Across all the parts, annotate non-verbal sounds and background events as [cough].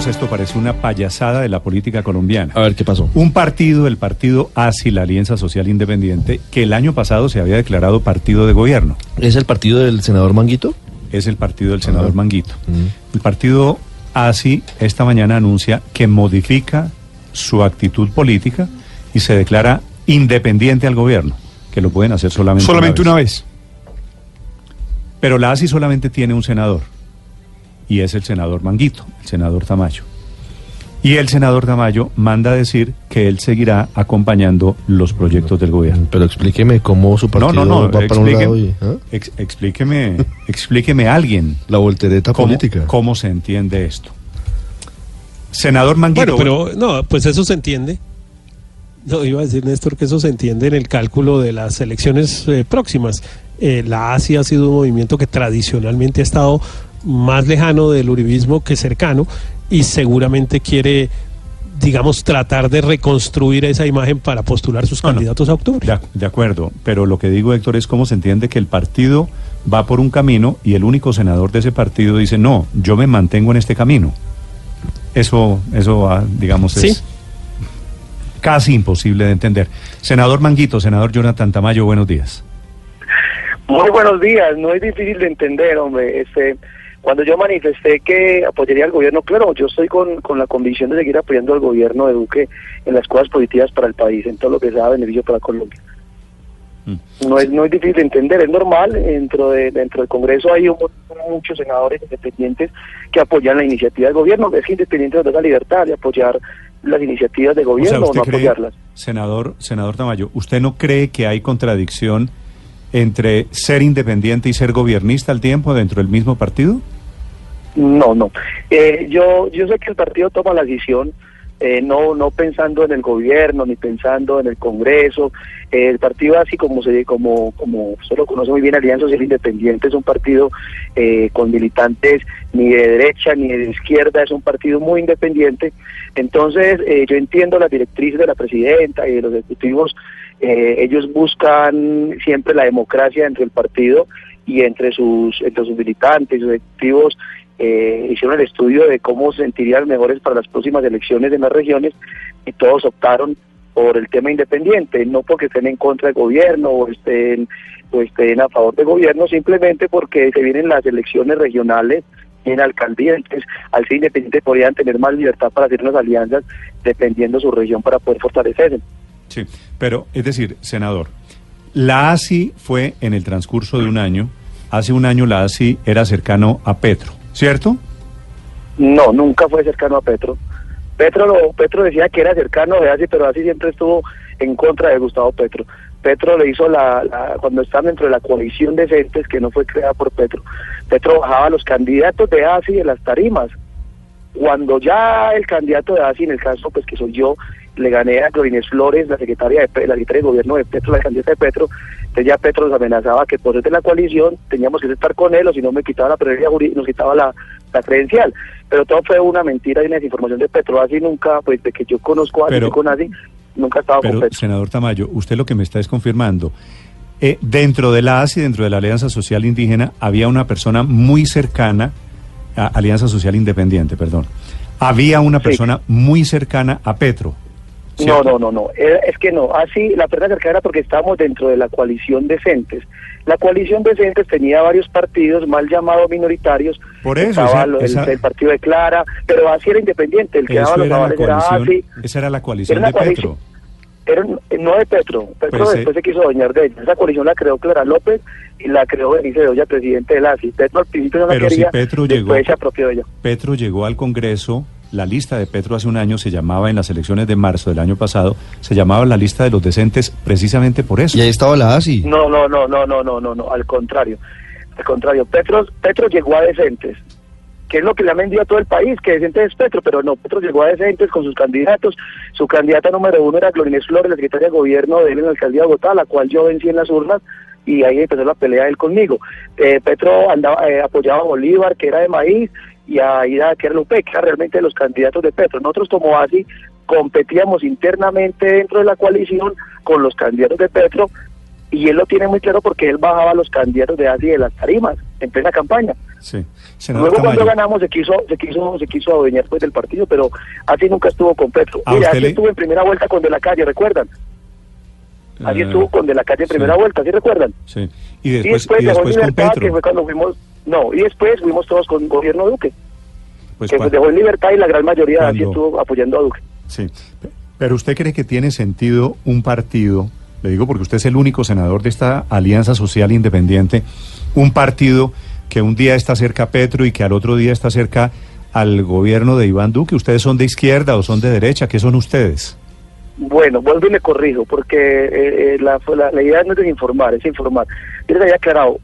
Carlos, esto parece una payasada de la política colombiana. A ver, ¿qué pasó? Un partido, el partido ASI, la Alianza Social Independiente, que el año pasado se había declarado partido de gobierno. ¿Es el partido del senador Manguito? Es el partido del senador Ajá. Manguito. Mm. El partido ASI esta mañana anuncia que modifica su actitud política y se declara independiente al gobierno, que lo pueden hacer solamente, Solamente una vez. Pero la ASI solamente tiene un senador, y es el senador Manguito, el senador Tamayo. Y el senador Tamayo manda a decir que él seguirá acompañando los proyectos del gobierno. Pero explíqueme cómo su No, partido no, no, va para un lado y... ex- explíqueme, [laughs] explíqueme a alguien La voltereta cómo, política. cómo se entiende esto. Senador Manguito. Bueno, pero no, pues eso se entiende. No, iba a decir Néstor que eso se entiende en el cálculo de las elecciones eh, próximas. Eh, la ASI ha sido un movimiento que tradicionalmente ha estado más lejano del uribismo que cercano y seguramente quiere, digamos, tratar de reconstruir esa imagen para postular sus No, no. candidatos a octubre. De, ac- de acuerdo, pero lo que digo, Héctor, es cómo se entiende que el partido va por un camino y el único senador de ese partido dice, no, yo me mantengo en este camino. Eso, eso ah, digamos, es Sí. casi imposible de entender. Senador Manguito, senador Jonathan Tamayo, buenos días. Muy buenos días, no es difícil de entender, hombre. Este, cuando yo manifesté que apoyaría al gobierno, claro, yo estoy con, con la convicción de seguir apoyando al gobierno de Duque en las cosas positivas para el país, en todo lo que sea beneficio para Colombia. Mm. No es, no es difícil de entender, es normal, dentro, de, dentro del Congreso hay un- muchos senadores independientes que apoyan la iniciativa del gobierno, es que independiente nos da la libertad de apoyar las iniciativas O sea, gobierno o, no cree, apoyarlas. senador, senador Tamayo, ¿usted no cree que hay contradicción entre ser independiente y ser gobernista al tiempo dentro del mismo partido? No, no. Eh, yo, yo sé que el partido toma la decisión, eh, no, no pensando en el gobierno ni pensando en el Congreso. Eh, el partido, así como se, como, como usted lo conoce muy bien, Alianza Social Independiente es un partido eh, con militantes ni de derecha ni de izquierda, es un partido muy independiente. Entonces, eh, yo entiendo las directrices de la presidenta y de los ejecutivos. Eh, ellos buscan siempre la democracia dentro del partido y entre sus, entre sus militantes, sus ejecutivos, eh, hicieron el estudio de cómo se sentirían mejores para las próximas elecciones en las regiones y todos optaron por el tema independiente, no porque estén en contra del gobierno o estén, o estén a favor del gobierno, simplemente porque se vienen las elecciones regionales en alcaldía, entonces al ser independiente podrían tener más libertad para hacer unas alianzas dependiendo de su región para poder fortalecerse. Sí, pero es decir, senador, la ASI fue en el transcurso de un año, hace un año la ASI era cercano a Petro, ¿cierto? No, nunca fue cercano a Petro. Petro, lo- Petro decía que era cercano de Asi, pero Asi siempre estuvo en contra de Gustavo Petro. Petro le hizo la, la- cuando estaban dentro de la coalición de Centes, que no fue creada por Petro, Petro bajaba los candidatos de ASI de las tarimas. Cuando ya el candidato de ASI, en el caso pues que soy yo, le gané a Clorinés Flores, la secretaria de la secretaria de gobierno de Petro, la candidata de Petro, entonces ya Petro nos amenazaba que por ser de la coalición teníamos que estar con él o si no me quitaba la prioridad jurídica, nos quitaba la, la credencial. Pero todo fue una mentira y una desinformación de Petro. Así nunca, pues de que yo conozco a Pero- alguien con ASI, nunca ha estado con Pero, Petro. senador Tamayo, usted lo que me está es confirmando. eh, dentro de la ASI, dentro de la Alianza Social Indígena, había una persona muy cercana, a Alianza Social Independiente, perdón. Había una Sí. persona muy cercana a Petro. No, ¿cierto? no, no, no. Era- Es que no. Así, la persona cercana era porque estábamos dentro de la coalición decentes. La coalición decentes tenía varios partidos mal llamados minoritarios. Por eso, Estaba esa- lo- el, esa- el partido de Clara, pero así era independiente. El que daba los era la avales era esa era la coalición Era de coalición. Petro. Era, un- no de Petro. Petro Pues, eh, después se quiso doñar de ella. Esa coalición la creó Clara López y la creó Benicio de Olla, presidente de la ASI. Petro al principio no la Pero si quería, Petro después llegó- se apropió de ella. Petro llegó al Congreso, la lista de Petro hace un año se llamaba en las elecciones de marzo del año pasado, se llamaba la lista de los decentes precisamente por eso. Y ahí estaba la ASI. No, no, no, no, no, no, no, no, al contrario. Al contrario, Petro, Petro llegó a decentes, que es lo que le han vendido a todo el país, que decentes es Petro, pero no, Petro llegó a decentes con sus candidatos. Su candidata número uno era Glorinés Flores, la secretaria de gobierno de él en la alcaldía de Bogotá, la cual yo vencí en las urnas, y ahí empezó la pelea él conmigo. Eh, Petro andaba, eh, apoyaba a Bolívar, que era de maíz, y a Lupe, que era realmente los candidatos de Petro. Nosotros como así competíamos internamente dentro de la coalición con los candidatos de Petro y él lo tiene muy claro porque él bajaba a los candidatos de ASI de las tarimas en plena campaña. Sí. Luego cuando ganamos se quiso, se quiso, se quiso adueñar pues del partido, pero así nunca estuvo con Petro. ¿A Mira, así le- estuvo en primera vuelta con De la Calle, ¿recuerdan? Así eh, estuvo con De la Calle en sí. primera vuelta, ¿sí recuerdan? Sí. Y y después, después y después con libertad, que Petro. fue cuando fuimos, no, y después fuimos todos con gobierno Duque, Pues, que cua- dejó en libertad y la gran mayoría Cuando- estuvo apoyando a Duque. Sí. Pero usted cree que tiene sentido un partido, le digo porque usted es el único senador de esta alianza social independiente, un partido que un día está cerca a Petro y que al otro día está cerca al gobierno de Iván Duque. ¿Ustedes son de izquierda o son de derecha? ¿Qué son ustedes? Bueno, vuelvo y le corrijo, porque eh, eh, la, la, la idea no es desinformar, es informar. Yo les había aclarado,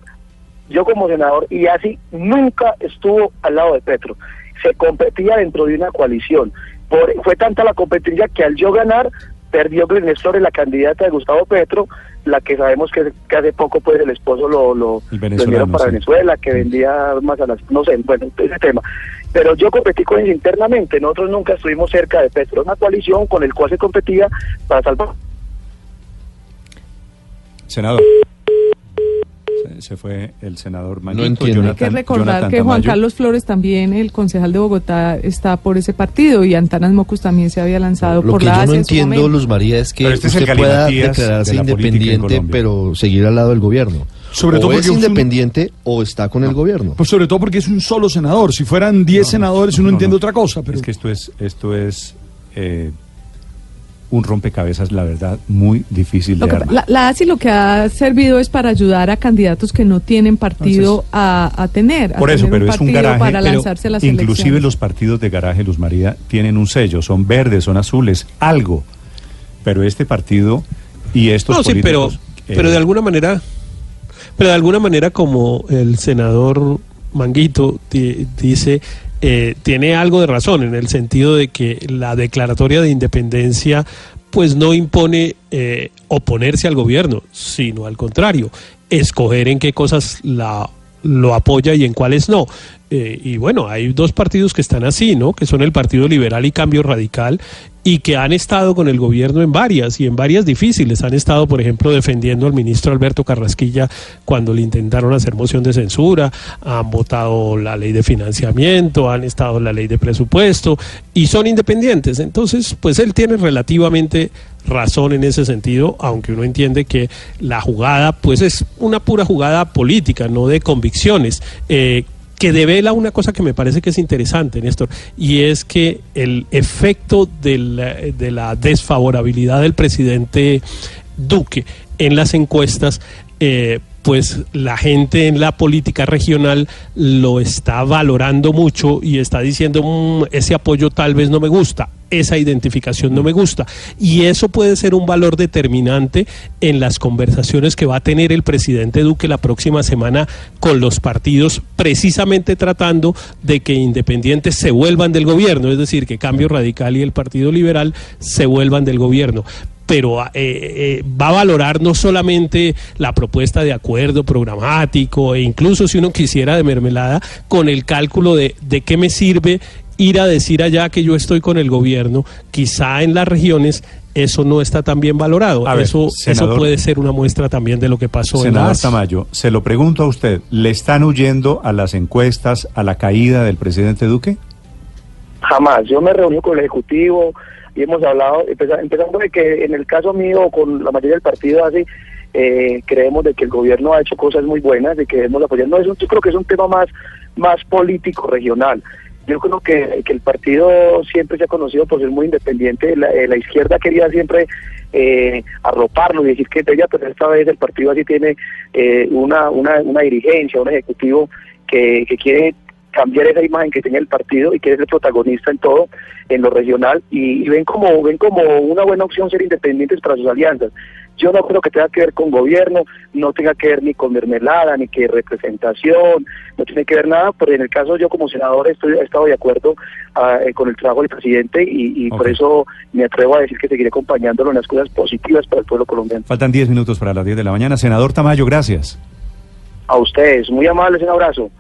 yo como senador, y así nunca estuvo al lado de Petro, se competía dentro de una coalición. Por, fue tanta la competencia que al yo ganar, perdió Glenn Flores, la candidata de Gustavo Petro, la que sabemos que, que hace poco pues el esposo lo, lo, enviaron para sí. Venezuela, que vendía armas a las, no sé, bueno, ese tema. Pero yo competí con ellos internamente, nosotros nunca estuvimos cerca de Petro, una coalición con el cual se competía para salvar. Senador. Se, fue el senador Mañito, entiendo. Jonathan- Hay que recordar Jonathan que Juan Tamayo. Carlos Flores también, el concejal de Bogotá, está por ese partido y Antanas Mocus también se había lanzado Lo por que la yo no ACE en su entiendo. Luz María, es que este es usted pueda galimatías declararse de independiente, pero seguir al lado del gobierno. Sobre o todo es es un- independiente o está con el gobierno. Pues sobre todo porque es un solo senador. Si fueran 10 senadores uno No, entiende no. otra cosa. Pero Es que esto es, esto es eh, un rompecabezas, la verdad, muy difícil Lo de armar. la, la ASI lo que ha servido es para ayudar a candidatos que no tienen partido a, a tener. a Por eso, tener pero es un garaje. Para pero lanzarse a las inclusive elecciones. los partidos de garaje, Luz María, tienen un sello, son verdes, son azules, algo. Pero este partido y estos No, sí, pero, políticos, eh, pero de alguna manera, pero de alguna manera como el senador Manguito di- dice, eh, tiene algo de razón en el sentido de que la declaratoria de independencia pues no impone eh, oponerse al gobierno, sino al contrario, escoger en qué cosas la lo apoya y en cuáles no. Eh, y bueno, hay dos partidos que están así, ¿no? Que son el Partido Liberal y Cambio Radical y que han estado con el gobierno en varias y en varias difíciles. Han estado, por ejemplo, defendiendo al ministro Alberto Carrasquilla cuando le intentaron hacer moción de censura, han votado la ley de financiamiento, han estado la ley de presupuesto y son independientes. Entonces, pues él tiene relativamente razón en ese sentido, aunque uno entiende que la jugada, pues es una pura jugada política, no de convicciones. Eh, que devela una cosa que me parece que es interesante, Néstor, y es que el efecto de la, de la desfavorabilidad del presidente Duque en las encuestas, eh, pues la gente en la política regional lo está valorando mucho y está diciendo, "Mm, ese apoyo tal vez no me gusta, esa identificación no me gusta. Y eso puede ser un valor determinante en las conversaciones que va a tener el presidente Duque la próxima semana con los partidos, precisamente tratando de que independientes se vuelvan del gobierno, es decir, que Cambio Radical y el Partido Liberal se vuelvan del gobierno pero eh, eh, va a valorar no solamente la propuesta de acuerdo programático e incluso si uno quisiera de mermelada con el cálculo de, de qué me sirve ir a decir allá que yo estoy con el gobierno, quizá en las regiones eso no está tan bien valorado. A ver, eso, senador- eso puede ser una muestra también de lo que pasó en Senador las... Tamayo, se lo pregunto a usted, ¿le están huyendo a las encuestas, a la caída del presidente Duque? Jamás. Yo me reuní con el Ejecutivo y hemos hablado, empeza- empezando de que en el caso mío, con la mayoría del partido así, eh, creemos de que el gobierno ha hecho cosas muy buenas, de que debemos apoyar. No, es un, yo creo que es un tema más, más político, regional. Yo creo que, que el partido siempre se ha conocido por ser muy independiente. La, eh, la izquierda quería siempre eh, arroparlo y decir que es ella, pero esta vez el partido así tiene eh, una, una, una dirigencia, un ejecutivo que, que quiere cambiar esa imagen que tiene el partido y que es el protagonista en todo, en lo regional, y, y ven como ven como una buena opción ser independientes para sus alianzas. Yo no creo que tenga que ver con gobierno, no tenga que ver ni con mermelada, ni que representación, no tiene que ver nada, pero en el caso yo como senador estoy, he estado de acuerdo eh, con el trabajo del presidente y, y por eso me atrevo a decir que seguiré acompañándolo en las cosas positivas para el pueblo colombiano. Faltan 10 minutos para las 10 de la mañana. Senador Tamayo, gracias. A ustedes, muy amables, un abrazo.